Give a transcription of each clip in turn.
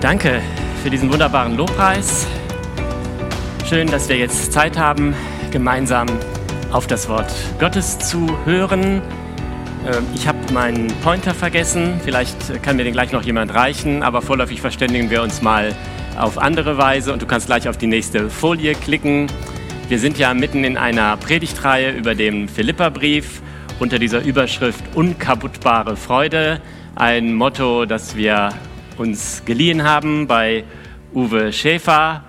Danke für diesen wunderbaren Lobpreis. Schön, dass wir jetzt Zeit haben, gemeinsam auf das Wort Gottes zu hören. Ähm, ich habe meinen Pointer vergessen. Vielleicht kann mir den gleich noch jemand reichen, aber vorläufig verständigen wir uns mal auf andere Weise und du kannst gleich auf die nächste Folie klicken. Wir sind ja mitten in einer Predigtreihe über den Philipperbrief unter dieser Überschrift Unkaputtbare Freude. Ein Motto, das wir uns geliehen haben bei Uwe Schäfer,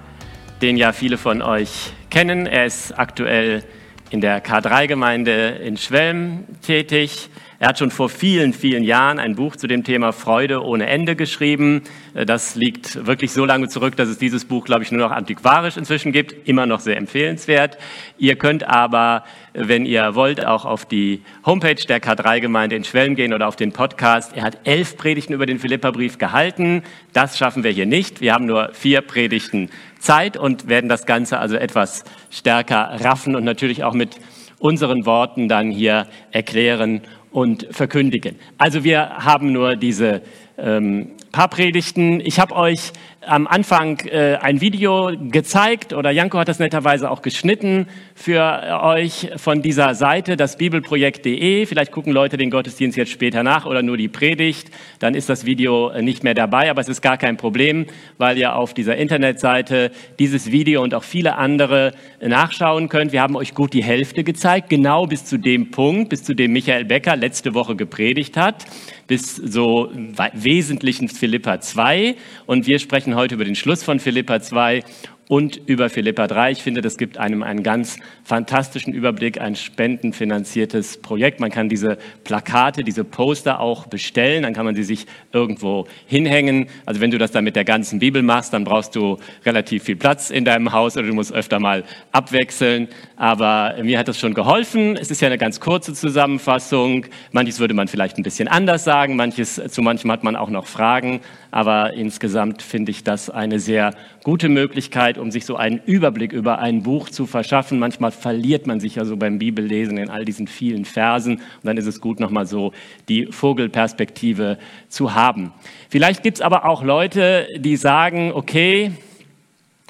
den ja viele von euch kennen. Er ist aktuell in der K3-Gemeinde in Schwelm tätig. Er hat schon vor vielen, vielen Jahren ein Buch zu dem Thema Freude ohne Ende geschrieben. Äh, das liegt wirklich so lange zurück, dass es dieses Buch, glaube ich, nur noch antiquarisch inzwischen gibt. Immer noch sehr empfehlenswert. Ihr könnt aber, äh, wenn ihr wollt, auch auf die Homepage der K3-Gemeinde in Schwelm gehen oder auf den Podcast. Er hat elf Predigten über den Philipperbrief gehalten. Das schaffen wir hier nicht. Wir haben nur vier Predigten Zeit und werden das Ganze also etwas stärker raffen und natürlich auch mit unseren Worten dann hier erklären und verkündigen. Also wir haben nur diese ähm, paar Predigten. Ich habe euch am Anfang äh, ein Video gezeigt oder Janko hat das netterweise auch geschnitten für euch von dieser Seite, das Bibelprojekt.de. Vielleicht gucken Leute den Gottesdienst jetzt später nach oder nur die Predigt. Dann ist das Video nicht mehr dabei, aber es ist gar kein Problem, weil ihr auf dieser Internetseite dieses Video und auch viele andere nachschauen könnt. Wir haben euch gut die Hälfte gezeigt, genau bis zu dem Punkt, bis zu dem Michael Becker letzte Woche gepredigt hat bis so Wesentlichen Philippa 2. Und wir sprechen heute über den Schluss von Philippa 2 und über Philippa 3. Ich finde, das gibt einem einen ganz fantastischen Überblick, ein spendenfinanziertes Projekt. Man kann diese Plakate, diese Poster auch bestellen, dann kann man sie sich irgendwo hinhängen. Also wenn du das dann mit der ganzen Bibel machst, dann brauchst du relativ viel Platz in deinem Haus oder du musst öfter mal abwechseln. Aber mir hat das schon geholfen. Es ist ja eine ganz kurze Zusammenfassung. Manches würde man vielleicht ein bisschen anders sagen, manches, zu manchem hat man auch noch Fragen. Aber insgesamt finde ich das eine sehr gute Möglichkeit, um sich so einen Überblick über ein Buch zu verschaffen. Manchmal verliert man sich ja so beim Bibellesen in all diesen vielen Versen. Und dann ist es gut, nochmal so die Vogelperspektive zu haben. Vielleicht gibt es aber auch Leute, die sagen, okay,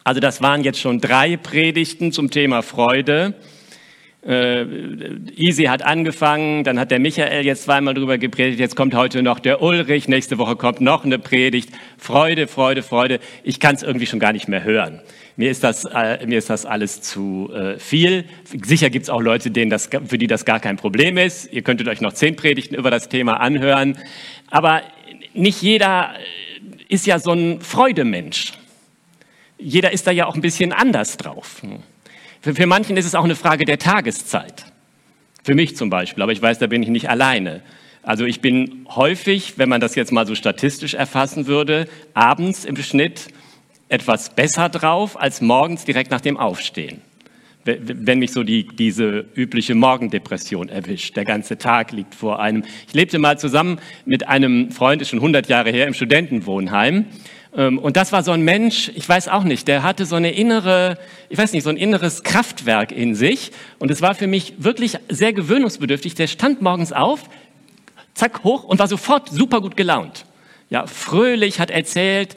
also das waren jetzt schon drei Predigten zum Thema Freude. Äh, Easy hat angefangen, dann hat der Michael jetzt zweimal drüber gepredigt, jetzt kommt heute noch der Ulrich, nächste Woche kommt noch eine Predigt. Freude, Freude, Freude. Ich kann es irgendwie schon gar nicht mehr hören. Mir ist das, äh, mir ist das alles zu äh, viel. Sicher gibt es auch Leute, denen das, für die das gar kein Problem ist. Ihr könntet euch noch zehn Predigten über das Thema anhören. Aber nicht jeder ist ja so ein Freudemensch. Jeder ist da ja auch ein bisschen anders drauf. Für, für manchen ist es auch eine Frage der Tageszeit. Für mich zum Beispiel, aber ich weiß, da bin ich nicht alleine. Also ich bin häufig, wenn man das jetzt mal so statistisch erfassen würde, abends im Schnitt etwas besser drauf als morgens direkt nach dem Aufstehen. Wenn mich so die, diese übliche Morgendepression erwischt. Der ganze Tag liegt vor einem. Ich lebte mal zusammen mit einem Freund, ist schon 100 Jahre her, im Studentenwohnheim. Ähm, und das war so ein Mensch, ich weiß auch nicht, der hatte so eine innere, ich weiß nicht, so ein inneres Kraftwerk in sich. Und es war für mich wirklich sehr gewöhnungsbedürftig. Der stand morgens auf, zack, hoch und war sofort super gut gelaunt. Ja, fröhlich, hat erzählt,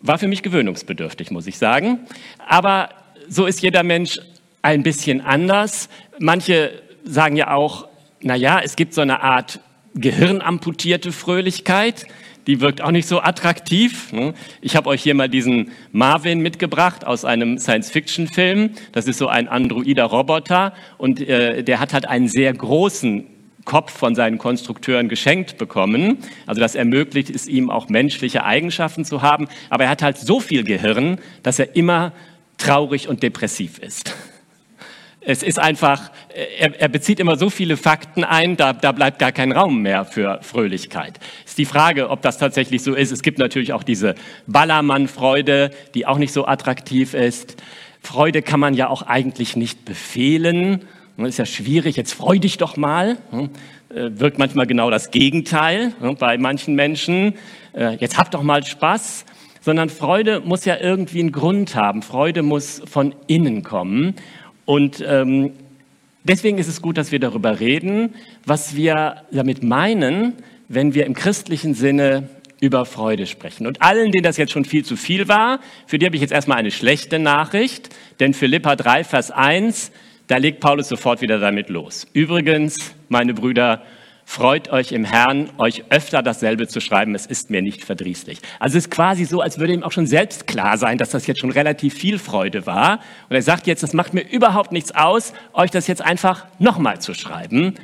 war für mich gewöhnungsbedürftig, muss ich sagen. Aber so ist jeder Mensch ein bisschen anders. Manche sagen ja auch, na ja, es gibt so eine Art gehirnamputierte Fröhlichkeit die wirkt auch nicht so attraktiv. Ne? Ich habe euch hier mal diesen Marvin mitgebracht aus einem Science-Fiction-Film. Das ist so ein androider Roboter und äh, der hat halt einen sehr großen Kopf von seinen Konstrukteuren geschenkt bekommen. Also das ermöglicht es ihm auch menschliche Eigenschaften zu haben. Aber er hat halt so viel Gehirn, dass er immer traurig und depressiv ist. Es ist einfach, er, er, bezieht immer so viele Fakten ein, da, da bleibt gar kein Raum mehr für Fröhlichkeit. Ist die Frage, ob das tatsächlich so ist. Es gibt natürlich auch diese Ballermann-Freude, die auch nicht so attraktiv ist. Freude kann man ja auch eigentlich nicht befehlen. Das ist ja schwierig, jetzt freu dich doch mal. Hm? Äh, wirkt manchmal genau das Gegenteil hm, bei manchen Menschen. Äh, jetzt hab doch mal Spaß sondern Freude muss ja irgendwie einen Grund haben. Freude muss von innen kommen. Und ähm, deswegen ist es gut, dass wir darüber reden, was wir damit meinen, wenn wir im christlichen Sinne über Freude sprechen. Und allen, denen das jetzt schon viel zu viel war, für die habe ich jetzt erstmal eine schlechte Nachricht, denn Philippa 3, Vers 1, da legt Paulus sofort wieder damit los. Übrigens, meine Brüder, freut euch im Herrn, euch öfter dasselbe zu schreiben, es ist mir nicht verdrießlich. Also es ist quasi so, als würde ihm auch schon selbst klar sein, dass das jetzt schon relativ viel Freude war. Und er sagt jetzt, das macht mir überhaupt nichts aus, euch das jetzt einfach nochmal zu schreiben.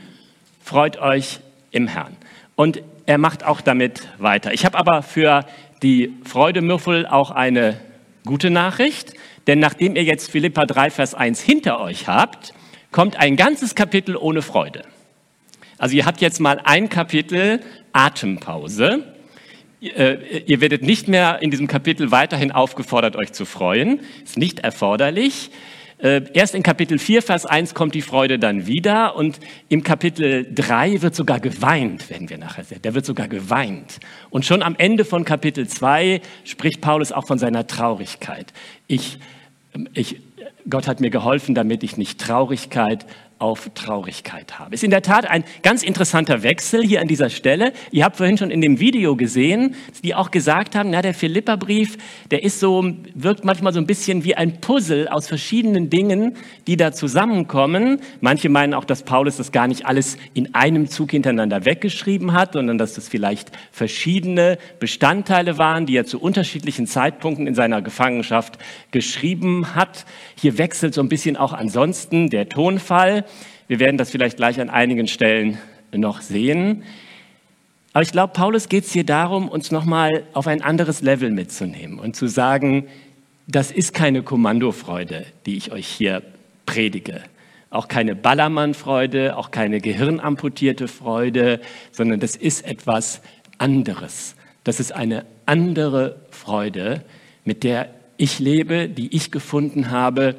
Freut euch im Herrn. Und er macht auch damit weiter. Ich habe aber für die Freudemüffel auch eine gute Nachricht, denn nachdem ihr jetzt Philippa 3, Vers 1 hinter euch habt, kommt ein ganzes Kapitel ohne Freude. Also ihr habt jetzt mal ein Kapitel Atempause. Äh, ihr werdet nicht mehr in diesem Kapitel weiterhin aufgefordert, euch zu freuen. Ist nicht erforderlich. Äh, erst in Kapitel 4, Vers 1 kommt die Freude dann wieder und im Kapitel 3 wird sogar geweint, werden wir nachher sehen. Da wird sogar geweint. Und schon am Ende von Kapitel 2 spricht Paulus auch von seiner Traurigkeit. Ich, ich, Gott hat mir geholfen, damit ich nicht Traurigkeit, auf Traurigkeit habe. Ist in der Tat ein ganz interessanter Wechsel hier an dieser Stelle. Ihr habt vorhin schon in dem Video gesehen, die auch gesagt haben, na, der Philipperbrief, der ist so, wirkt manchmal so ein bisschen wie ein Puzzle aus verschiedenen Dingen, die da zusammenkommen. Manche meinen auch, dass Paulus das gar nicht alles in einem Zug hintereinander weggeschrieben hat, sondern dass das vielleicht verschiedene Bestandteile waren, die er zu unterschiedlichen Zeitpunkten in seiner Gefangenschaft geschrieben hat. Hier wechselt so ein bisschen auch ansonsten der Tonfall. Wir werden das vielleicht gleich an einigen Stellen noch sehen. Aber ich glaube, Paulus geht es hier darum, uns nochmal auf ein anderes Level mitzunehmen und zu sagen, das ist keine Kommandofreude, die ich euch hier predige. Auch keine Ballermann-Freude, auch keine gehirnamputierte Freude, sondern das ist etwas anderes. Das ist eine andere Freude, mit der ich lebe, die ich gefunden habe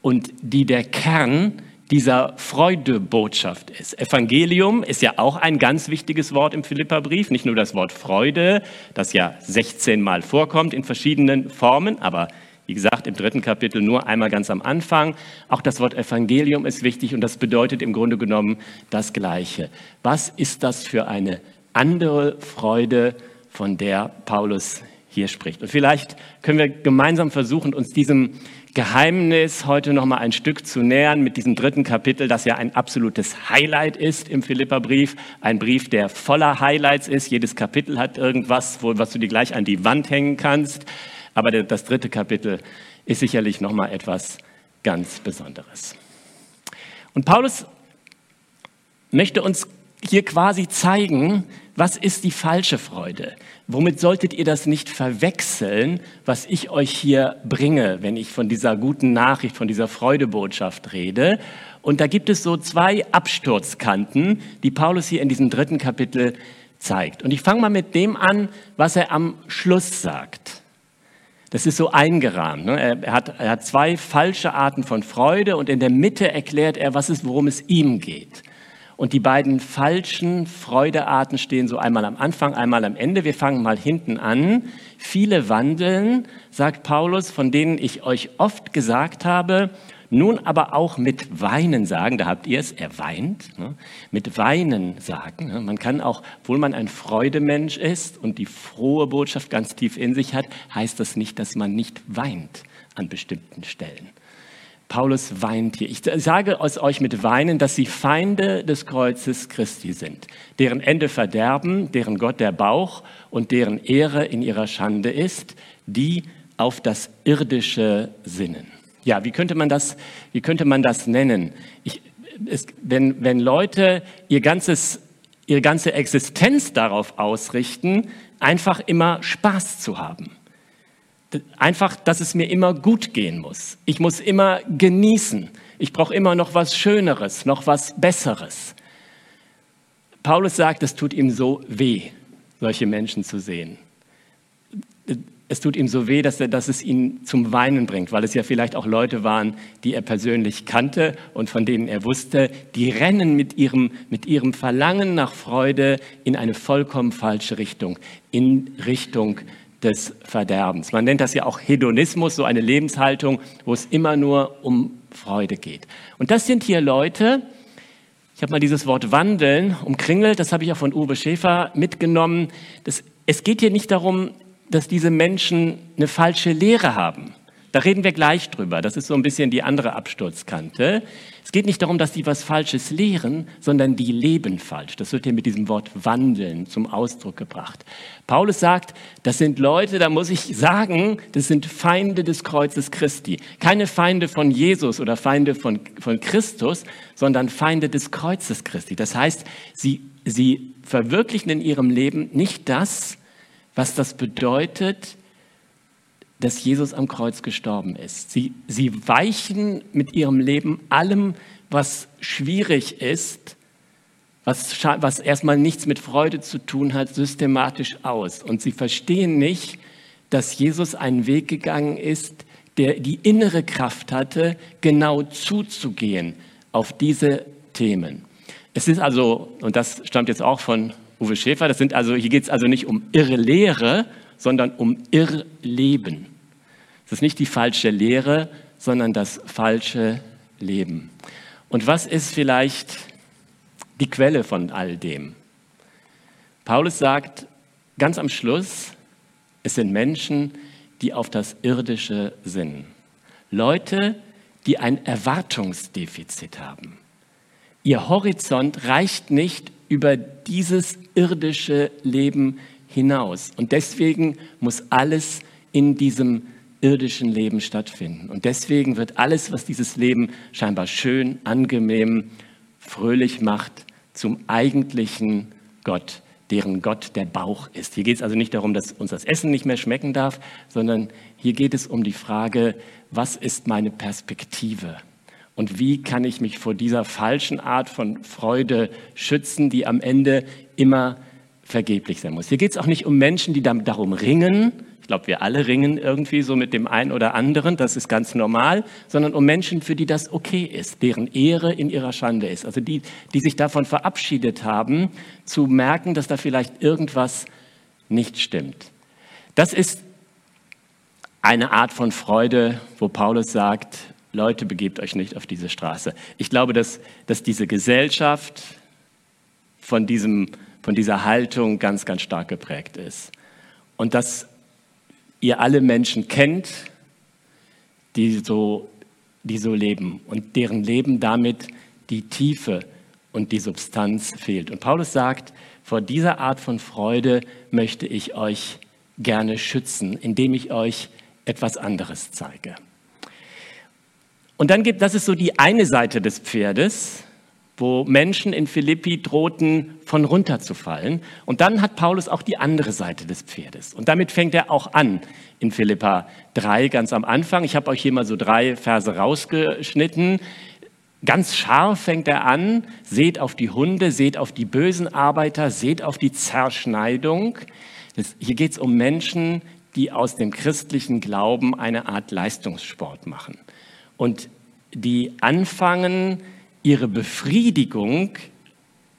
und die der Kern dieser Freudebotschaft ist. Evangelium ist ja auch ein ganz wichtiges Wort im Philipperbrief, nicht nur das Wort Freude, das ja 16 Mal vorkommt in verschiedenen Formen, aber wie gesagt, im dritten Kapitel nur einmal ganz am Anfang. Auch das Wort Evangelium ist wichtig und das bedeutet im Grunde genommen das Gleiche. Was ist das für eine andere Freude, von der Paulus hier spricht? Und vielleicht können wir gemeinsam versuchen, uns diesem Geheimnis heute noch mal ein Stück zu nähern mit diesem dritten Kapitel, das ja ein absolutes Highlight ist im Philipperbrief. Ein Brief, der voller Highlights ist. Jedes Kapitel hat irgendwas, wo, was du dir gleich an die Wand hängen kannst. Aber das dritte Kapitel ist sicherlich noch mal etwas ganz Besonderes. Und Paulus möchte uns hier quasi zeigen, was ist die falsche Freude? Womit solltet ihr das nicht verwechseln, was ich euch hier bringe, wenn ich von dieser guten Nachricht, von dieser Freudebotschaft rede? Und da gibt es so zwei Absturzkanten, die Paulus hier in diesem dritten Kapitel zeigt. Und ich fange mal mit dem an, was er am Schluss sagt. Das ist so eingerahmt. Ne? Er, hat, er hat zwei falsche Arten von Freude und in der Mitte erklärt er, was ist, worum es ihm geht. Und die beiden falschen Freudearten stehen so einmal am Anfang, einmal am Ende. Wir fangen mal hinten an. Viele wandeln, sagt Paulus, von denen ich euch oft gesagt habe, nun aber auch mit Weinen sagen, da habt ihr es, er weint, ne? mit Weinen sagen. Ne? Man kann auch, obwohl man ein Freudemensch ist und die frohe Botschaft ganz tief in sich hat, heißt das nicht, dass man nicht weint an bestimmten Stellen. Paulus weint hier. Ich sage es euch mit Weinen, dass sie Feinde des Kreuzes Christi sind, deren Ende Verderben, deren Gott der Bauch und deren Ehre in ihrer Schande ist, die auf das Irdische sinnen. Ja, wie könnte man das, wie könnte man das nennen? Ich, es, wenn, wenn Leute ihr ganzes, ihre ganze Existenz darauf ausrichten, einfach immer Spaß zu haben einfach, dass es mir immer gut gehen muss. Ich muss immer genießen. Ich brauche immer noch was Schöneres, noch was Besseres. Paulus sagt, es tut ihm so weh, solche Menschen zu sehen. Es tut ihm so weh, dass, er, dass es ihn zum Weinen bringt, weil es ja vielleicht auch Leute waren, die er persönlich kannte und von denen er wusste, die rennen mit ihrem, mit ihrem Verlangen nach Freude in eine vollkommen falsche Richtung, in Richtung des Verderbens. Man nennt das ja auch Hedonismus, so eine Lebenshaltung, wo es immer nur um Freude geht. Und das sind hier Leute, ich habe mal dieses Wort wandeln umkringelt, das habe ich auch von Uwe Schäfer mitgenommen. Das es geht hier nicht darum, dass diese Menschen eine falsche Lehre haben. Da reden wir gleich drüber. Das ist so ein bisschen die andere Absturzkante. Es geht nicht darum, dass die was Falsches lehren, sondern die leben falsch. Das wird hier mit diesem Wort wandeln zum Ausdruck gebracht. Paulus sagt, das sind Leute, da muss ich sagen, das sind Feinde des Kreuzes Christi. Keine Feinde von Jesus oder Feinde von, von Christus, sondern Feinde des Kreuzes Christi. Das heißt, sie, sie verwirklichen in ihrem Leben nicht das, was das bedeutet, dass Jesus am Kreuz gestorben ist. Sie, sie weichen mit ihrem Leben allem, was schwierig ist, was, was erstmal nichts mit Freude zu tun hat, systematisch aus. Und sie verstehen nicht, dass Jesus einen Weg gegangen ist, der die innere Kraft hatte, genau zuzugehen auf diese Themen. Es ist also, und das stammt jetzt auch von Uwe Schäfer, das sind also, hier geht es also nicht um irre Lehre, sondern um Irrleben. Es ist nicht die falsche Lehre, sondern das falsche Leben. Und was ist vielleicht die Quelle von all dem? Paulus sagt ganz am Schluss, es sind Menschen, die auf das Irdische sinnen. Leute, die ein Erwartungsdefizit haben. Ihr Horizont reicht nicht über dieses irdische Leben hinaus. Und deswegen muss alles in diesem irdischen Leben stattfinden. Und deswegen wird alles, was dieses Leben scheinbar schön, angenehm, fröhlich macht, zum eigentlichen Gott, deren Gott der Bauch ist. Hier geht es also nicht darum, dass uns das Essen nicht mehr schmecken darf, sondern hier geht es um die Frage, was ist meine Perspektive? Und wie kann ich mich vor dieser falschen Art von Freude schützen, die am Ende immer vergeblich sein muss? Hier geht es auch nicht um Menschen, die darum ringen, ich glaube, wir alle ringen irgendwie so mit dem einen oder anderen, das ist ganz normal, sondern um Menschen, für die das okay ist, deren Ehre in ihrer Schande ist. Also die, die sich davon verabschiedet haben, zu merken, dass da vielleicht irgendwas nicht stimmt. Das ist eine Art von Freude, wo Paulus sagt, Leute, begebt euch nicht auf diese Straße. Ich glaube, dass, dass diese Gesellschaft von, diesem, von dieser Haltung ganz, ganz stark geprägt ist. Und dass ihr alle Menschen kennt, die so, die so leben und deren Leben damit die Tiefe und die Substanz fehlt. Und Paulus sagt, vor dieser Art von Freude möchte ich euch gerne schützen, indem ich euch etwas anderes zeige. Und dann gibt, das ist so die eine Seite des Pferdes, wo Menschen in Philippi drohten, von runterzufallen. Und dann hat Paulus auch die andere Seite des Pferdes. Und damit fängt er auch an in Philippa 3 ganz am Anfang. Ich habe euch hier mal so drei Verse rausgeschnitten. Ganz scharf fängt er an, seht auf die Hunde, seht auf die bösen Arbeiter, seht auf die Zerschneidung. Das, hier geht es um Menschen, die aus dem christlichen Glauben eine Art Leistungssport machen und die anfangen, ihre Befriedigung,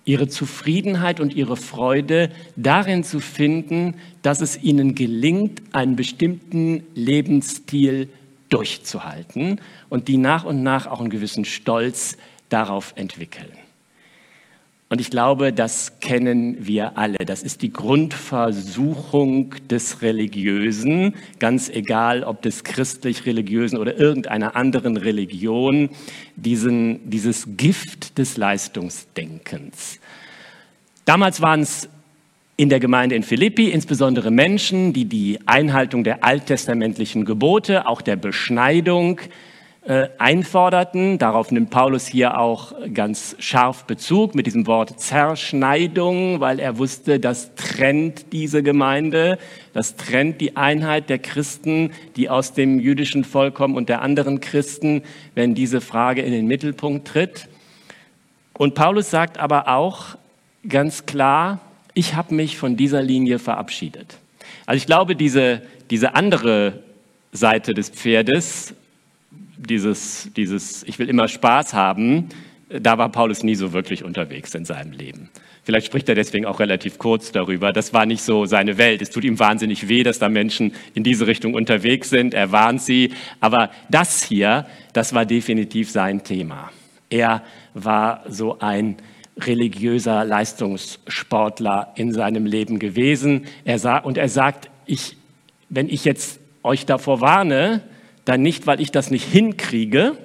ihre Zufriedenheit und ihre Freude darin zu finden, dass es ihnen gelingt, einen bestimmten Lebensstil durchzuhalten und die nach und nach auch einen gewissen Stolz darauf entwickeln. Und ich glaube, das kennen wir alle. Das ist die Grundversuchung des Religiösen, ganz egal, ob des christlich-religiösen oder irgendeiner anderen Religion, diesen, dieses Gift des Leistungsdenkens. Damals waren es in der Gemeinde in Philippi insbesondere Menschen, die die Einhaltung der alttestamentlichen Gebote, auch der Beschneidung, äh, einforderten. Darauf nimmt Paulus hier auch ganz scharf Bezug mit diesem Wort Zerschneidung, weil er wusste, das trennt diese Gemeinde, das trennt die Einheit der Christen, die aus dem jüdischen Volk kommen und der anderen Christen, wenn diese Frage in den Mittelpunkt tritt. Und Paulus sagt aber auch ganz klar, ich habe mich von dieser Linie verabschiedet. Also ich glaube, diese, diese andere Seite des Pferdes, dieses, dieses, ich will immer Spaß haben, da war Paulus nie so wirklich unterwegs in seinem Leben. Vielleicht spricht er deswegen auch relativ kurz darüber. Das war nicht so seine Welt. Es tut ihm wahnsinnig weh, dass da Menschen in diese Richtung unterwegs sind. Er warnt sie. Aber das hier, das war definitiv sein Thema. Er war so ein religiöser Leistungssportler in seinem Leben gewesen. Er sah, und er sagt, ich, wenn ich jetzt euch davor warne, dann nicht, weil ich das nicht hinkriege,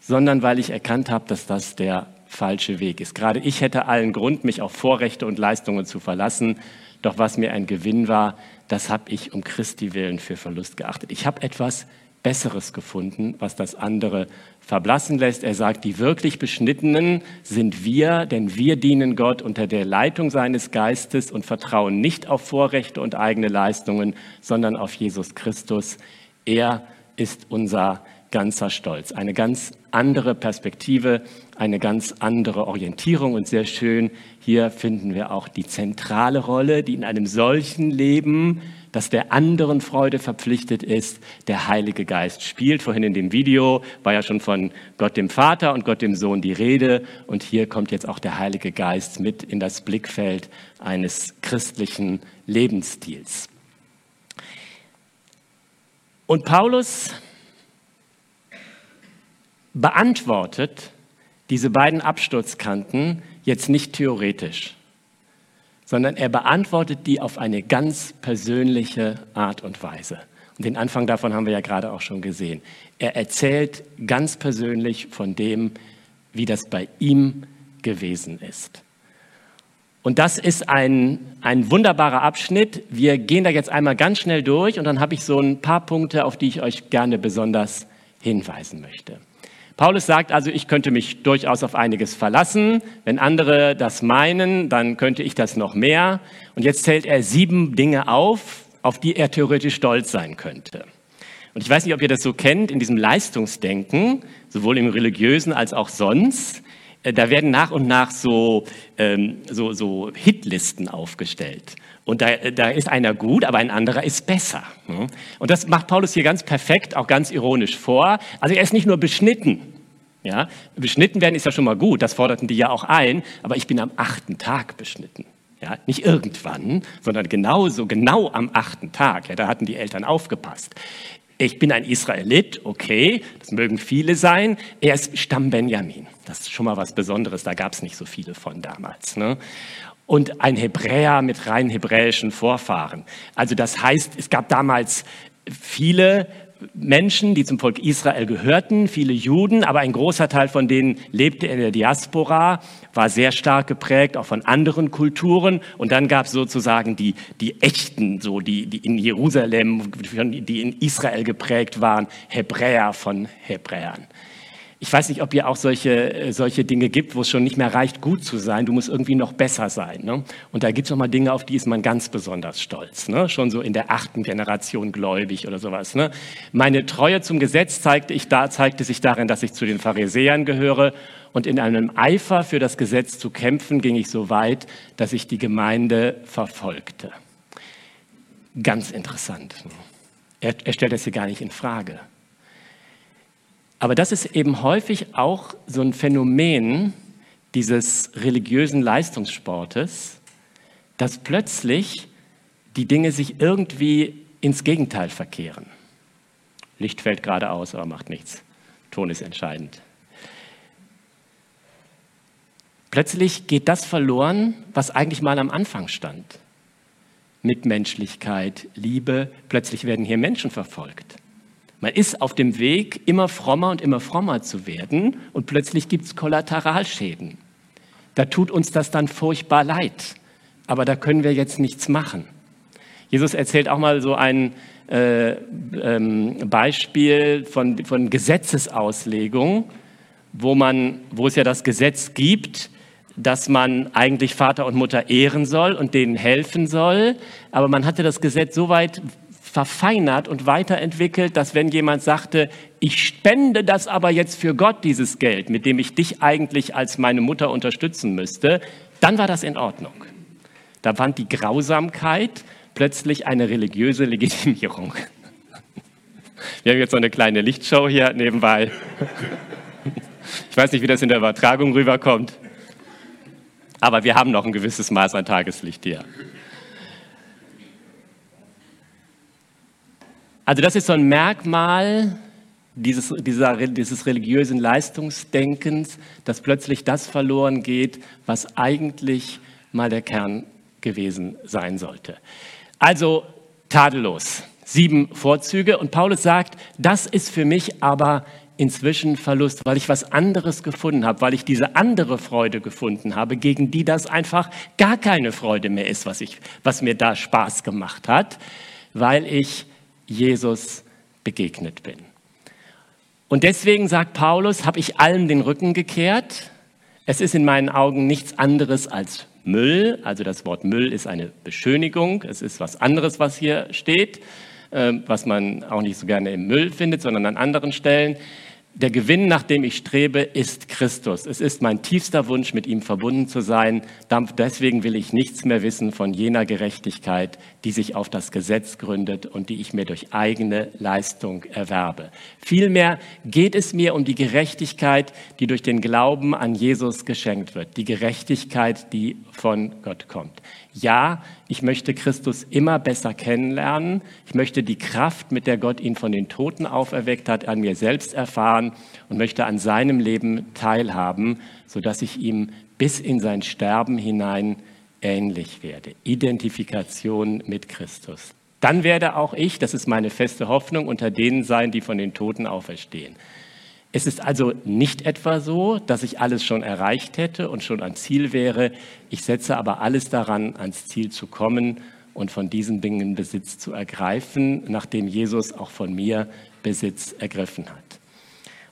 sondern weil ich erkannt habe, dass das der falsche Weg ist. Gerade ich hätte allen Grund, mich auf Vorrechte und Leistungen zu verlassen. Doch was mir ein Gewinn war, das habe ich um Christi willen für Verlust geachtet. Ich habe etwas Besseres gefunden, was das andere verblassen lässt. Er sagt, die wirklich Beschnittenen sind wir, denn wir dienen Gott unter der Leitung seines Geistes und vertrauen nicht auf Vorrechte und eigene Leistungen, sondern auf Jesus Christus. Er ist unser ganzer Stolz. Eine ganz andere Perspektive, eine ganz andere Orientierung und sehr schön, hier finden wir auch die zentrale Rolle, die in einem solchen Leben das der anderen Freude verpflichtet ist, der Heilige Geist spielt. Vorhin in dem Video war ja schon von Gott dem Vater und Gott dem Sohn die Rede. Und hier kommt jetzt auch der Heilige Geist mit in das Blickfeld eines christlichen Lebensstils. Und Paulus beantwortet diese beiden Absturzkanten jetzt nicht theoretisch, sondern er beantwortet die auf eine ganz persönliche Art und Weise. Und den Anfang davon haben wir ja gerade auch schon gesehen. Er erzählt ganz persönlich von dem, wie das bei ihm gewesen ist. Und das ist ein, ein wunderbarer Abschnitt. Wir gehen da jetzt einmal ganz schnell durch und dann habe ich so ein paar Punkte, auf die ich euch gerne besonders hinweisen möchte. Paulus sagt also, ich könnte mich durchaus auf einiges verlassen. Wenn andere das meinen, dann könnte ich das noch mehr. Und jetzt zählt er sieben Dinge auf, auf die er theoretisch stolz sein könnte. Und ich weiß nicht, ob ihr das so kennt, in diesem Leistungsdenken, sowohl im religiösen als auch sonst, da werden nach und nach so, ähm, so, so Hitlisten aufgestellt. Und da, da ist einer gut, aber ein anderer ist besser. Und das macht Paulus hier ganz perfekt, auch ganz ironisch vor. Also er ist nicht nur beschnitten. Ja? Beschnitten werden ist ja schon mal gut, das forderten die ja auch ein, aber ich bin am achten Tag beschnitten. Ja, nicht irgendwann, sondern genauso, genau am achten Tag. Ja, da hatten die Eltern aufgepasst. Ich bin ein Israelit, okay, das mögen viele sein. Er ist Stamm Benjamin. Das ist schon mal was Besonderes, da gab es nicht so viele von damals. Ne? und ein Hebräer mit rein hebräischen Vorfahren. Also das heißt, es gab damals viele Menschen, die zum Volk Israel gehörten, viele Juden, aber ein großer Teil von denen lebte in der Diaspora, war sehr stark geprägt auch von anderen Kulturen. Und dann gab es sozusagen die, die echten, so die, die in Jerusalem, die in Israel geprägt waren, Hebräer von Hebräern. Ich weiß nicht, ob ihr auch solche, äh, solche Dinge gibt, wo es schon nicht mehr reicht, gut zu sein. Du musst irgendwie noch besser sein. Ne? Und da gibt es nochmal Dinge, auf die ist man ganz besonders stolz. Ne? Schon so in der achten Generation gläubig oder sowas. Ne? Meine Treue zum Gesetz zeigte, ich da, zeigte sich darin, dass ich zu den Pharisäern gehöre. Und in einem Eifer für das Gesetz zu kämpfen, ging ich so weit, dass ich die Gemeinde verfolgte. Ganz interessant. Er, er stellt das hier gar nicht in Frage. Aber das ist eben häufig auch so ein Phänomen dieses religiösen Leistungssportes, dass plötzlich die Dinge sich irgendwie ins Gegenteil verkehren. Licht fällt gerade aus, aber macht nichts. Ton ist entscheidend. Plötzlich geht das verloren, was eigentlich mal am Anfang stand. Mitmenschlichkeit, Liebe, plötzlich werden hier Menschen verfolgt. Man ist auf dem Weg, immer frommer und immer frommer zu werden und plötzlich gibt es Kollateralschäden. Da tut uns das dann furchtbar leid, aber da können wir jetzt nichts machen. Jesus erzählt auch mal so ein äh, ähm, Beispiel von, von Gesetzesauslegung, wo, man, wo es ja das Gesetz gibt, dass man eigentlich Vater und Mutter ehren soll und denen helfen soll, aber man hatte das Gesetz so weit verfeinert und weiterentwickelt, dass wenn jemand sagte, ich spende das aber jetzt für Gott, dieses Geld, mit dem ich dich eigentlich als meine Mutter unterstützen müsste, dann war das in Ordnung. Da fand die Grausamkeit plötzlich eine religiöse Legitimierung. Wir haben jetzt so eine kleine Lichtshow hier nebenbei. Ich weiß nicht, wie das in der Übertragung rüberkommt, aber wir haben noch ein gewisses Maß an Tageslicht hier. Also das ist so ein Merkmal dieses, dieser, dieses religiösen Leistungsdenkens, dass plötzlich das verloren geht, was eigentlich mal der Kern gewesen sein sollte. Also tadellos. Sieben Vorzüge. Und Paulus sagt, das ist für mich aber inzwischen Verlust, weil ich was anderes gefunden habe, weil ich diese andere Freude gefunden habe, gegen die das einfach gar keine Freude mehr ist, was, ich, was mir da Spaß gemacht hat, weil ich Jesus begegnet bin. Und deswegen sagt Paulus, habe ich allen den Rücken gekehrt. Es ist in meinen Augen nichts anderes als Müll. Also das Wort Müll ist eine Beschönigung. Es ist was anderes, was hier steht, ähm, was man auch nicht so gerne im Müll findet, sondern an anderen Stellen. Der Gewinn, nach dem ich strebe, ist Christus. Es ist mein tiefster Wunsch, mit ihm verbunden zu sein. Deswegen will ich nichts mehr wissen von jener Gerechtigkeit, die sich auf das Gesetz gründet und die ich mir durch eigene Leistung erwerbe. Vielmehr geht es mir um die Gerechtigkeit, die durch den Glauben an Jesus geschenkt wird. Die Gerechtigkeit, die von Gott kommt. Ja, ich möchte Christus immer besser kennenlernen. Ich möchte die Kraft, mit der Gott ihn von den Toten auferweckt hat, an mir selbst erfahren und möchte an seinem Leben teilhaben, sodass ich ihm bis in sein Sterben hinein ähnlich werde. Identifikation mit Christus. Dann werde auch ich, das ist meine feste Hoffnung, unter denen sein, die von den Toten auferstehen. Es ist also nicht etwa so, dass ich alles schon erreicht hätte und schon am Ziel wäre. Ich setze aber alles daran, ans Ziel zu kommen und von diesen Dingen Besitz zu ergreifen, nachdem Jesus auch von mir Besitz ergriffen hat.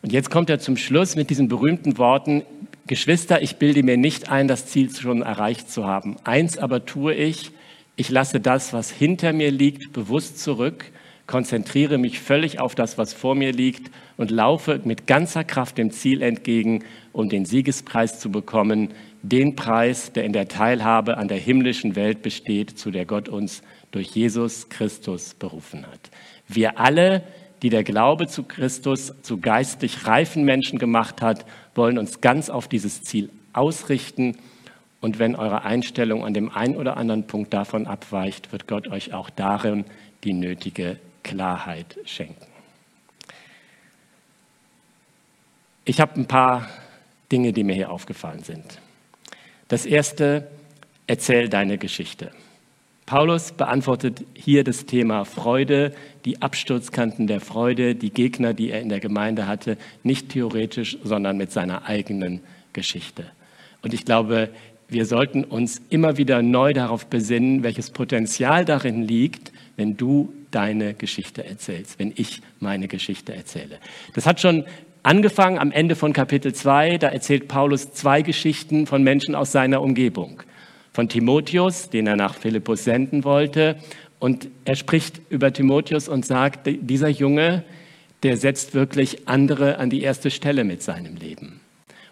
Und jetzt kommt er zum Schluss mit diesen berühmten Worten, Geschwister, ich bilde mir nicht ein, das Ziel schon erreicht zu haben. Eins aber tue ich, ich lasse das, was hinter mir liegt, bewusst zurück konzentriere mich völlig auf das, was vor mir liegt und laufe mit ganzer Kraft dem Ziel entgegen, um den Siegespreis zu bekommen, den Preis, der in der Teilhabe an der himmlischen Welt besteht, zu der Gott uns durch Jesus Christus berufen hat. Wir alle, die der Glaube zu Christus zu geistlich reifen Menschen gemacht hat, wollen uns ganz auf dieses Ziel ausrichten. Und wenn eure Einstellung an dem einen oder anderen Punkt davon abweicht, wird Gott euch auch darin die nötige Klarheit schenken. Ich habe ein paar Dinge, die mir hier aufgefallen sind. Das erste, erzähl deine Geschichte. Paulus beantwortet hier das Thema Freude, die Absturzkanten der Freude, die Gegner, die er in der Gemeinde hatte, nicht theoretisch, sondern mit seiner eigenen Geschichte. Und ich glaube, wir sollten uns immer wieder neu darauf besinnen, welches Potenzial darin liegt, wenn du deine Geschichte erzählst, wenn ich meine Geschichte erzähle. Das hat schon angefangen am Ende von Kapitel 2, da erzählt Paulus zwei Geschichten von Menschen aus seiner Umgebung. Von Timotheus, den er nach Philippus senden wollte. Und er spricht über Timotheus und sagt, dieser Junge, der setzt wirklich andere an die erste Stelle mit seinem Leben.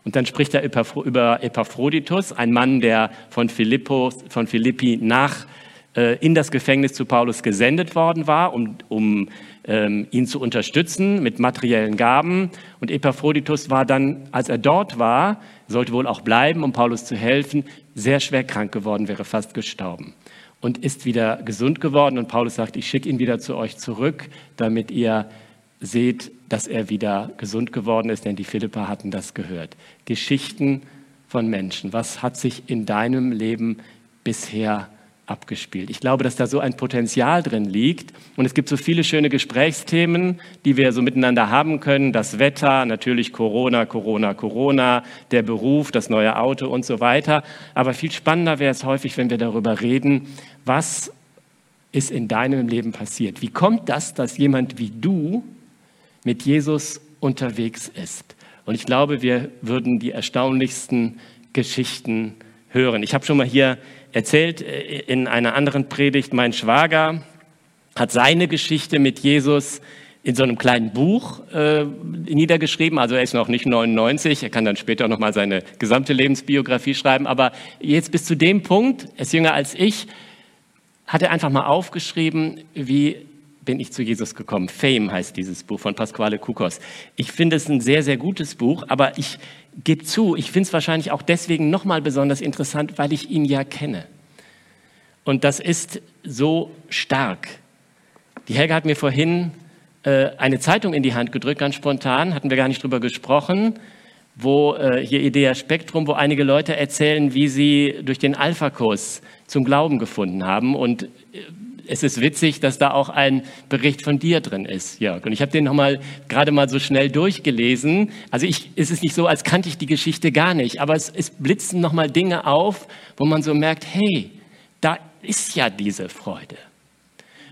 Und dann spricht er über Epaphroditus, ein Mann, der von, Philippus, von Philippi nach in das Gefängnis zu Paulus gesendet worden war, um, um ähm, ihn zu unterstützen mit materiellen Gaben. Und Epaphroditus war dann, als er dort war, sollte wohl auch bleiben, um Paulus zu helfen, sehr schwer krank geworden, wäre fast gestorben und ist wieder gesund geworden. Und Paulus sagt, ich schicke ihn wieder zu euch zurück, damit ihr seht, dass er wieder gesund geworden ist, denn die Philipper hatten das gehört. Geschichten von Menschen. Was hat sich in deinem Leben bisher abgespielt. Ich glaube, dass da so ein Potenzial drin liegt. Und es gibt so viele schöne Gesprächsthemen, die wir so miteinander haben können. Das Wetter, natürlich Corona, Corona, Corona, der Beruf, das neue Auto und so weiter. Aber viel spannender wäre es häufig, wenn wir darüber reden, was ist in deinem Leben passiert. Wie kommt das, dass jemand wie du mit Jesus unterwegs ist? Und ich glaube, wir würden die erstaunlichsten Geschichten hören. Ich habe schon mal hier erzählt äh, in einer anderen Predigt, mein Schwager hat seine Geschichte mit Jesus in so einem kleinen Buch äh, niedergeschrieben. Also er ist noch nicht 99, er kann dann später noch mal seine gesamte Lebensbiografie schreiben. Aber jetzt bis zu dem Punkt, er ist jünger als ich, hat er einfach mal aufgeschrieben, wie bin ich zu Jesus gekommen. Fame heißt dieses Buch von Pasquale Kukos. Ich finde es ein sehr, sehr gutes Buch, aber ich gebe zu, ich finde es wahrscheinlich auch deswegen nochmal besonders interessant, weil ich ihn ja kenne. Und das ist so stark. Die Helga hat mir vorhin äh, eine Zeitung in die Hand gedrückt, ganz spontan, hatten wir gar nicht drüber gesprochen, wo äh, hier Idea Spektrum, wo einige Leute erzählen, wie sie durch den Alpha-Kurs zum Glauben gefunden haben. Und äh, es ist witzig, dass da auch ein Bericht von dir drin ist, Jörg. Und ich habe den nochmal gerade mal so schnell durchgelesen. Also ich, es ist nicht so, als kannte ich die Geschichte gar nicht, aber es, es blitzen nochmal Dinge auf, wo man so merkt, hey, da ist ja diese Freude.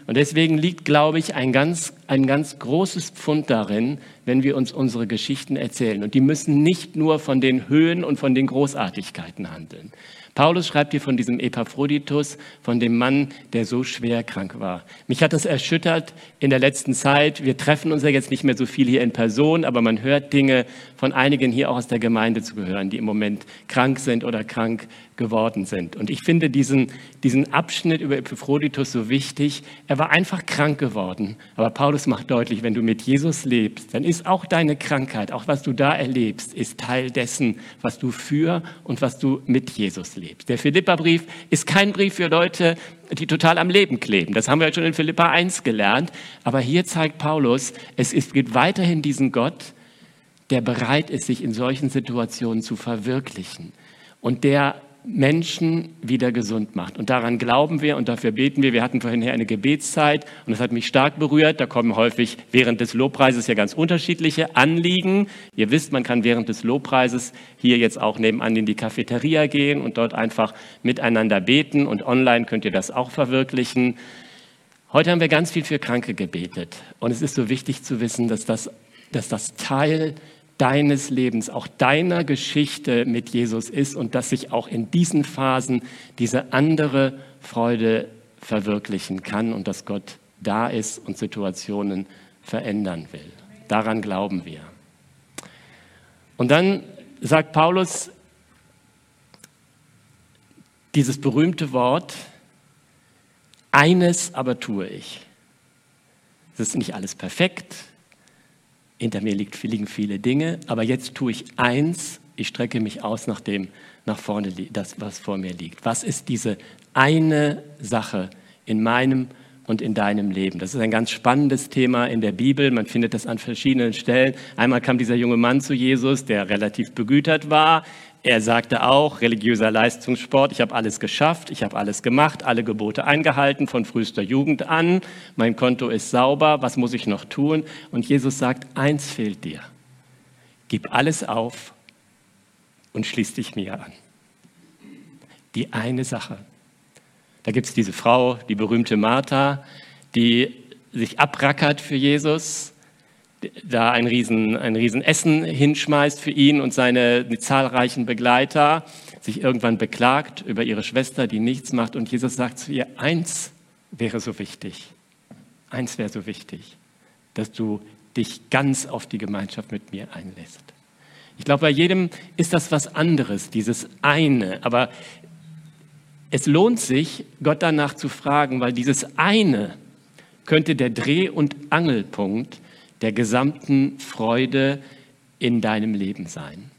Und deswegen liegt, glaube ich, ein ganz, ein ganz großes Pfund darin, wenn wir uns unsere Geschichten erzählen. Und die müssen nicht nur von den Höhen und von den Großartigkeiten handeln. Paulus schreibt hier von diesem Epaphroditus, von dem Mann, der so schwer krank war. Mich hat das erschüttert in der letzten Zeit. Wir treffen uns ja jetzt nicht mehr so viel hier in Person, aber man hört Dinge von einigen hier auch aus der Gemeinde zu gehören, die im Moment krank sind oder krank geworden sind. Und ich finde diesen, diesen Abschnitt über Epaphroditus so wichtig. Er war einfach krank geworden. Aber Paulus macht deutlich, wenn du mit Jesus lebst, dann ist auch deine Krankheit, auch was du da erlebst, ist Teil dessen, was du für und was du mit Jesus lebst. Der Philippa-Brief ist kein Brief für Leute, die total am Leben kleben. Das haben wir schon in Philippa 1 gelernt. Aber hier zeigt Paulus, es gibt weiterhin diesen Gott, der bereit ist, sich in solchen Situationen zu verwirklichen und der Menschen wieder gesund macht. Und daran glauben wir und dafür beten wir. Wir hatten vorhin hier eine Gebetszeit und das hat mich stark berührt. Da kommen häufig während des Lobpreises ja ganz unterschiedliche Anliegen. Ihr wisst, man kann während des Lobpreises hier jetzt auch nebenan in die Cafeteria gehen und dort einfach miteinander beten und online könnt ihr das auch verwirklichen. Heute haben wir ganz viel für Kranke gebetet und es ist so wichtig zu wissen, dass das, dass das Teil deines Lebens, auch deiner Geschichte mit Jesus ist und dass sich auch in diesen Phasen diese andere Freude verwirklichen kann und dass Gott da ist und Situationen verändern will. Daran glauben wir. Und dann sagt Paulus dieses berühmte Wort, eines aber tue ich. Es ist nicht alles perfekt, hinter mir liegen viele Dinge, aber jetzt tue ich eins, ich strecke mich aus nach dem, nach vorne, das, was vor mir liegt. Was ist diese eine Sache in meinem und in deinem Leben? Das ist ein ganz spannendes Thema in der Bibel. Man findet das an verschiedenen Stellen. Einmal kam dieser junge Mann zu Jesus, der relativ begütert war. Er sagte auch, religiöser Leistungssport, ich habe alles geschafft, ich habe alles gemacht, alle Gebote eingehalten von frühester Jugend an, mein Konto ist sauber, was muss ich noch tun? Und Jesus sagt, eins fehlt dir, gib alles auf und schließ dich mir an. Die eine Sache. Da gibt es diese Frau, die berühmte Martha, die sich abrackert für Jesus, da ein riesen, ein riesen hinschmeißt für ihn und seine zahlreichen Begleiter, sich irgendwann beklagt über ihre Schwester, die nichts macht. Und Jesus sagt zu ihr, eins wäre so wichtig, eins wäre so wichtig, dass du dich ganz auf die Gemeinschaft mit mir einlässt. Ich glaube, bei jedem ist das was anderes, dieses eine. Aber es lohnt sich, Gott danach zu fragen, weil dieses eine könnte der Dreh- und Angelpunkt der gesamten Freude in deinem Leben sein.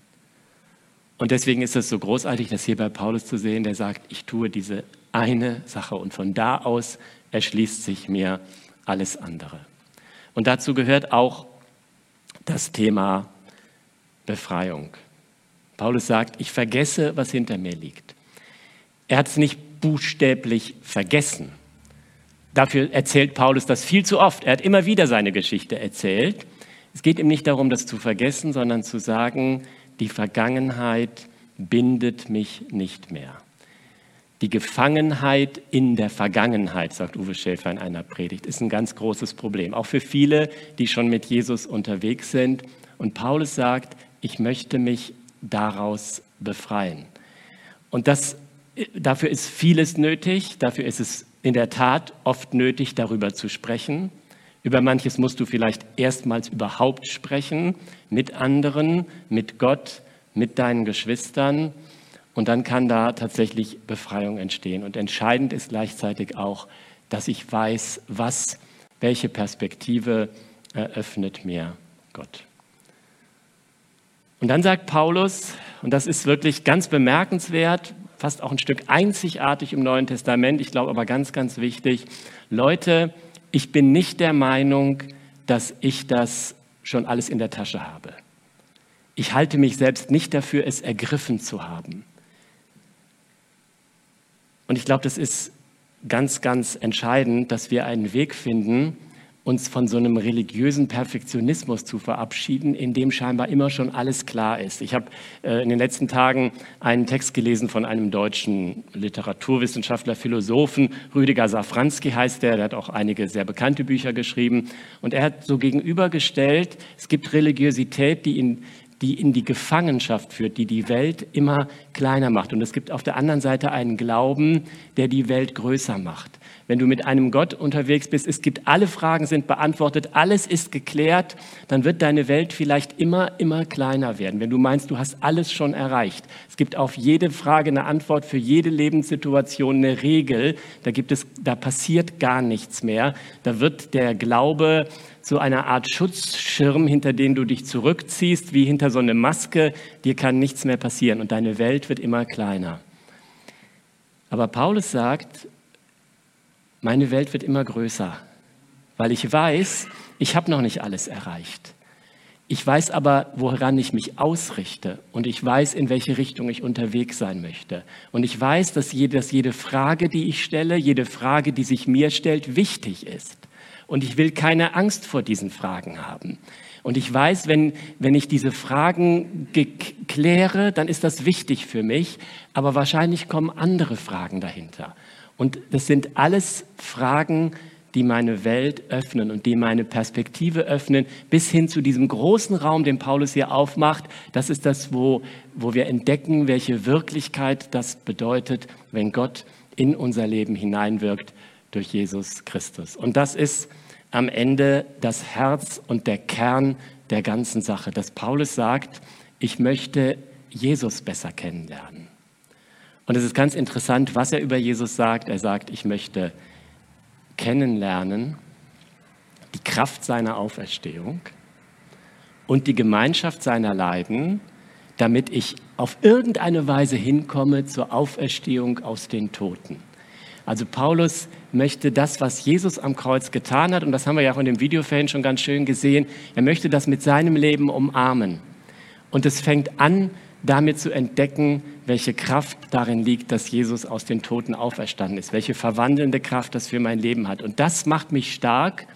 Und deswegen ist es so großartig, das hier bei Paulus zu sehen, der sagt, ich tue diese eine Sache und von da aus erschließt sich mir alles andere. Und dazu gehört auch das Thema Befreiung. Paulus sagt, ich vergesse, was hinter mir liegt. Er hat es nicht buchstäblich vergessen, Dafür erzählt Paulus das viel zu oft. Er hat immer wieder seine Geschichte erzählt. Es geht ihm nicht darum, das zu vergessen, sondern zu sagen, die Vergangenheit bindet mich nicht mehr. Die Gefangenheit in der Vergangenheit, sagt Uwe Schäfer in einer Predigt, ist ein ganz großes Problem. Auch für viele, die schon mit Jesus unterwegs sind. Und Paulus sagt, ich möchte mich daraus befreien. Und das, dafür ist vieles nötig. Dafür ist es in der Tat oft nötig, darüber zu sprechen. Über manches musst du vielleicht erstmals überhaupt sprechen, mit anderen, mit Gott, mit deinen Geschwistern. Und dann kann da tatsächlich Befreiung entstehen. Und entscheidend ist gleichzeitig auch, dass ich weiß, was, welche Perspektive eröffnet mir Gott. Und dann sagt Paulus, und das ist wirklich ganz bemerkenswert, fast auch ein Stück einzigartig im Neuen Testament, ich glaube aber ganz, ganz wichtig, Leute, ich bin nicht der Meinung, dass ich das schon alles in der Tasche habe. Ich halte mich selbst nicht dafür, es ergriffen zu haben. Und ich glaube, das ist ganz, ganz entscheidend, dass wir einen Weg finden, uns von so einem religiösen Perfektionismus zu verabschieden, in dem scheinbar immer schon alles klar ist. Ich habe äh, in den letzten Tagen einen Text gelesen von einem deutschen Literaturwissenschaftler, Philosophen, Rüdiger Safranski heißt der, der hat auch einige sehr bekannte Bücher geschrieben. Und er hat so gegenübergestellt, es gibt Religiosität, die in die in die Gefangenschaft führt, die die Welt immer kleiner macht. Und es gibt auf der anderen Seite einen Glauben, der die Welt größer macht wenn du mit einem Gott unterwegs bist, es gibt alle Fragen sind beantwortet, alles ist geklärt, dann wird deine Welt vielleicht immer, immer kleiner werden. Wenn du meinst, du hast alles schon erreicht. Es gibt auf jede Frage eine Antwort, für jede Lebenssituation eine Regel. Da gibt es, da passiert gar nichts mehr. Da wird der Glaube zu einer Art Schutzschirm, hinter den du dich zurückziehst, wie hinter so eine Maske. Dir kann nichts mehr passieren und deine Welt wird immer kleiner. Aber Paulus sagt, meine Welt wird immer größer, weil ich weiß, ich habe noch nicht alles erreicht. Ich weiß aber, woran ich mich ausrichte und ich weiß, in welche Richtung ich unterwegs sein möchte. Und ich weiß, dass jede, dass jede Frage, die ich stelle, jede Frage, die sich mir stellt, wichtig ist. Und ich will keine Angst vor diesen Fragen haben. Und ich weiß, wenn, wenn ich diese Fragen kläre, dann ist das wichtig für mich. Aber wahrscheinlich kommen andere Fragen dahinter. Und das sind alles Fragen, die meine Welt öffnen und die meine Perspektive öffnen, bis hin zu diesem großen Raum, den Paulus hier aufmacht. Das ist das, wo, wo wir entdecken, welche Wirklichkeit das bedeutet, wenn Gott in unser Leben hineinwirkt durch Jesus Christus. Und das ist am Ende das Herz und der Kern der ganzen Sache, dass Paulus sagt, ich möchte Jesus besser kennenlernen. Und es ist ganz interessant, was er über Jesus sagt. Er sagt, ich möchte kennenlernen die Kraft seiner Auferstehung und die Gemeinschaft seiner Leiden, damit ich auf irgendeine Weise hinkomme zur Auferstehung aus den Toten. Also Paulus möchte das, was Jesus am Kreuz getan hat, und das haben wir ja auch in dem Video vorhin schon ganz schön gesehen, er möchte das mit seinem Leben umarmen. Und es fängt an damit zu entdecken, welche Kraft darin liegt, dass Jesus aus den Toten auferstanden ist, welche verwandelnde Kraft das für mein Leben hat. Und das macht mich stark,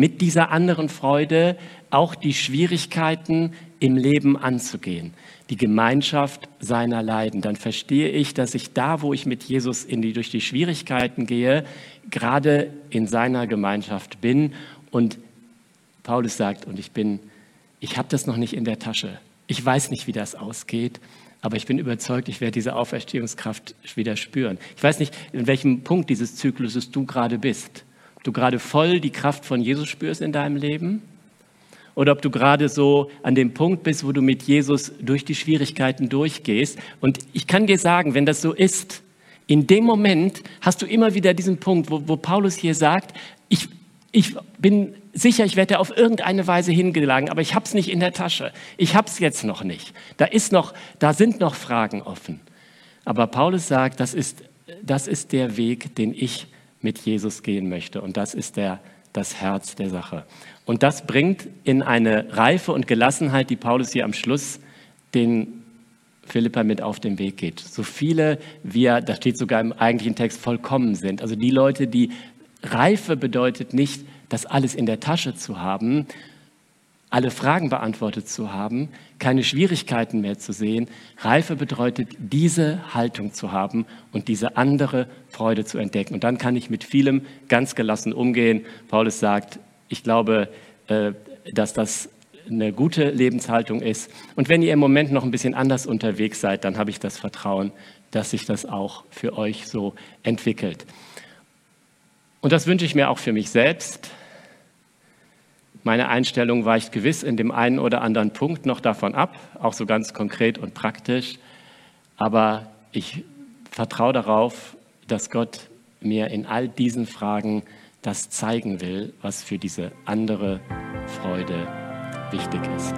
mit dieser anderen Freude auch die Schwierigkeiten im Leben anzugehen, die Gemeinschaft seiner Leiden. Dann verstehe ich, dass ich da, wo ich mit Jesus die, durch die Schwierigkeiten gehe, gerade in seiner Gemeinschaft bin. Und Paulus sagt, und ich bin, ich habe das noch nicht in der Tasche. Ich weiß nicht, wie das ausgeht, aber ich bin überzeugt, ich werde diese Auferstehungskraft wieder spüren. Ich weiß nicht, in welchem Punkt dieses Zykluses du gerade bist. Du gerade voll die Kraft von Jesus spürst in deinem Leben oder ob du gerade so an dem Punkt bist, wo du mit Jesus durch die Schwierigkeiten durchgehst. Und ich kann dir sagen, wenn das so ist, in dem Moment hast du immer wieder diesen Punkt, wo, wo Paulus hier sagt, ich, ich bin sicher, ich werde auf irgendeine Weise hingelagen, aber ich habe es nicht in der Tasche. Ich habe es jetzt noch nicht. Da, ist noch, da sind noch Fragen offen. Aber Paulus sagt, das ist, das ist der Weg, den ich mit Jesus gehen möchte. Und das ist der, das Herz der Sache. Und das bringt in eine Reife und Gelassenheit, die Paulus hier am Schluss den Philippa mit auf den Weg geht. So viele wir, da steht sogar im eigentlichen Text, vollkommen sind. Also die Leute, die Reife bedeutet nicht, das alles in der Tasche zu haben, alle Fragen beantwortet zu haben, keine Schwierigkeiten mehr zu sehen. Reife bedeutet, diese Haltung zu haben und diese andere Freude zu entdecken. Und dann kann ich mit vielem ganz gelassen umgehen. Paulus sagt, ich glaube, äh, dass das eine gute Lebenshaltung ist. Und wenn ihr im Moment noch ein bisschen anders unterwegs seid, dann habe ich das Vertrauen, dass sich das auch für euch so entwickelt. Und das wünsche ich mir auch für mich selbst. Meine Einstellung weicht gewiss in dem einen oder anderen Punkt noch davon ab, auch so ganz konkret und praktisch. Aber ich vertraue darauf, dass Gott mir in all diesen Fragen das zeigen will, was für diese andere Freude wichtig ist.